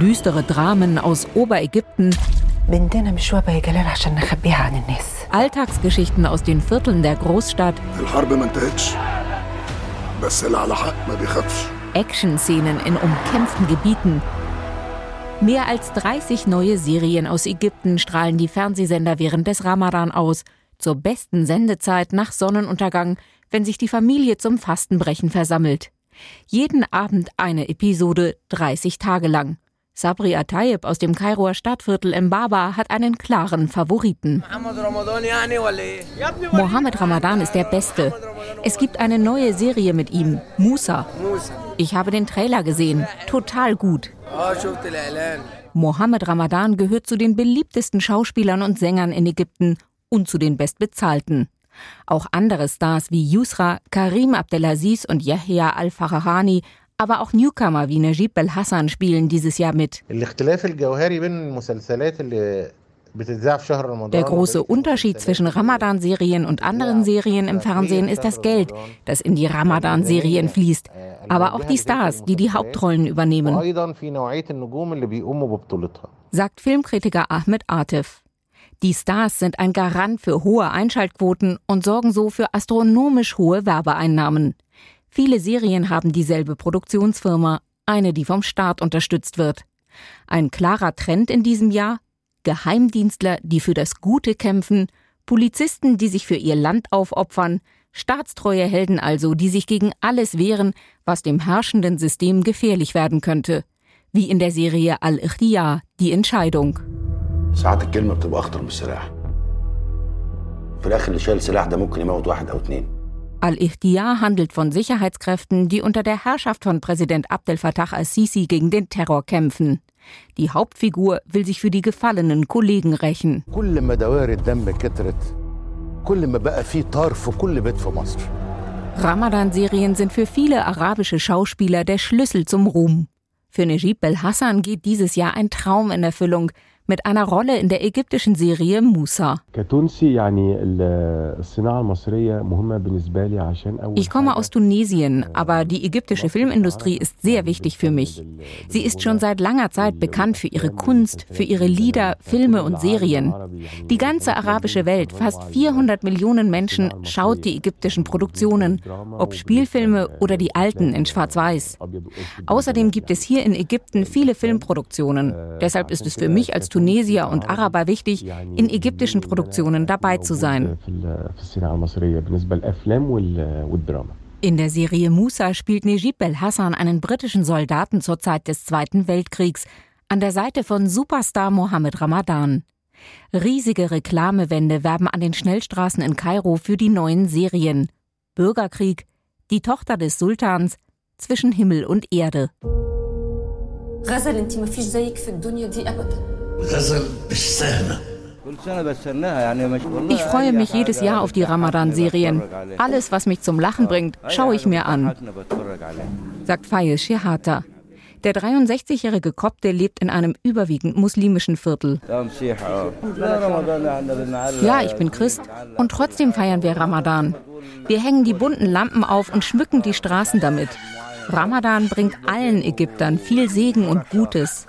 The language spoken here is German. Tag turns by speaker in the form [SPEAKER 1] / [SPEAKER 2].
[SPEAKER 1] Düstere Dramen aus Oberägypten. Alltagsgeschichten aus den Vierteln der Großstadt. Action-Szenen in umkämpften Gebieten. Mehr als 30 neue Serien aus Ägypten strahlen die Fernsehsender während des Ramadan aus. Zur besten Sendezeit nach Sonnenuntergang, wenn sich die Familie zum Fastenbrechen versammelt. Jeden Abend eine Episode, 30 Tage lang. Sabri Atayeb aus dem Kairoer Stadtviertel Mbaba hat einen klaren Favoriten. Mohammed Ramadan ist der Beste. Es gibt eine neue Serie mit ihm, Musa. Ich habe den Trailer gesehen. Total gut. Mohammed Ramadan gehört zu den beliebtesten Schauspielern und Sängern in Ägypten und zu den bestbezahlten. Auch andere Stars wie Yusra, Karim Abdelaziz und Yahya Al-Farahani aber auch Newcomer wie Najib Belhassan spielen dieses Jahr mit. Der große Unterschied zwischen Ramadan-Serien und anderen Serien im Fernsehen ist das Geld, das in die Ramadan-Serien fließt, aber auch die Stars, die die Hauptrollen übernehmen, sagt Filmkritiker Ahmed Artif. Die Stars sind ein Garant für hohe Einschaltquoten und sorgen so für astronomisch hohe Werbeeinnahmen. Viele Serien haben dieselbe Produktionsfirma, eine, die vom Staat unterstützt wird. Ein klarer Trend in diesem Jahr? Geheimdienstler, die für das Gute kämpfen, Polizisten, die sich für ihr Land aufopfern, staatstreue Helden also, die sich gegen alles wehren, was dem herrschenden System gefährlich werden könnte. Wie in der Serie Al-Ikhtiyar, die Entscheidung.
[SPEAKER 2] ساعات الكلمة بتبقى أخطر من السلاح في الآخر اللي شايل السلاح ده ممكن يموت واحد أو اتنين
[SPEAKER 1] Al-Ihtiyar handelt von Sicherheitskräften, die unter der Herrschaft von Präsident Abdel Fattah al-Sisi gegen den Terror kämpfen. Die Hauptfigur will sich für die gefallenen Kollegen rächen.
[SPEAKER 3] كل ما دوائر الدم كترت كل ما بقى في طار في كل بيت في مصر
[SPEAKER 1] Ramadan-Serien sind für viele arabische Schauspieler der Schlüssel zum Ruhm. Für Najib Bel-Hassan geht dieses Jahr ein Traum in Erfüllung mit einer Rolle in der ägyptischen Serie Musa. Ich komme aus Tunesien, aber die ägyptische Filmindustrie ist sehr wichtig für mich. Sie ist schon seit langer Zeit bekannt für ihre Kunst, für ihre Lieder, Filme und Serien. Die ganze arabische Welt, fast 400 Millionen Menschen, schaut die ägyptischen Produktionen, ob Spielfilme oder die alten in Schwarz-Weiß. Außerdem gibt es hier in Ägypten viele Filmproduktionen. Deshalb ist es für mich als Tunesier und Araber wichtig, in ägyptischen Produktionen dabei zu sein.
[SPEAKER 4] في ال- في الصناعة المصرية بالنسبة للأفلام وال- والدراما
[SPEAKER 1] In der Serie Musa spielt Nejib Bel-Hassan einen britischen Soldaten zur Zeit des Zweiten Weltkriegs an der Seite von Superstar Mohammed Ramadan. Riesige Reklamewände werben an den Schnellstraßen in Kairo für die neuen Serien. Bürgerkrieg, die Tochter des Sultans, zwischen Himmel und Erde.
[SPEAKER 5] غزل انت ما فيش زيك في الدنيا دي ابدا
[SPEAKER 6] غزل مش سهلة
[SPEAKER 1] ich freue mich jedes Jahr auf die Ramadan-Serien. Alles, was mich zum Lachen bringt, schaue ich mir an, sagt Fayez Shehata. Der 63-jährige Kopte lebt in einem überwiegend muslimischen Viertel. Ja, ich bin Christ und trotzdem feiern wir Ramadan. Wir hängen die bunten Lampen auf und schmücken die Straßen damit. Ramadan bringt allen Ägyptern viel Segen und Gutes.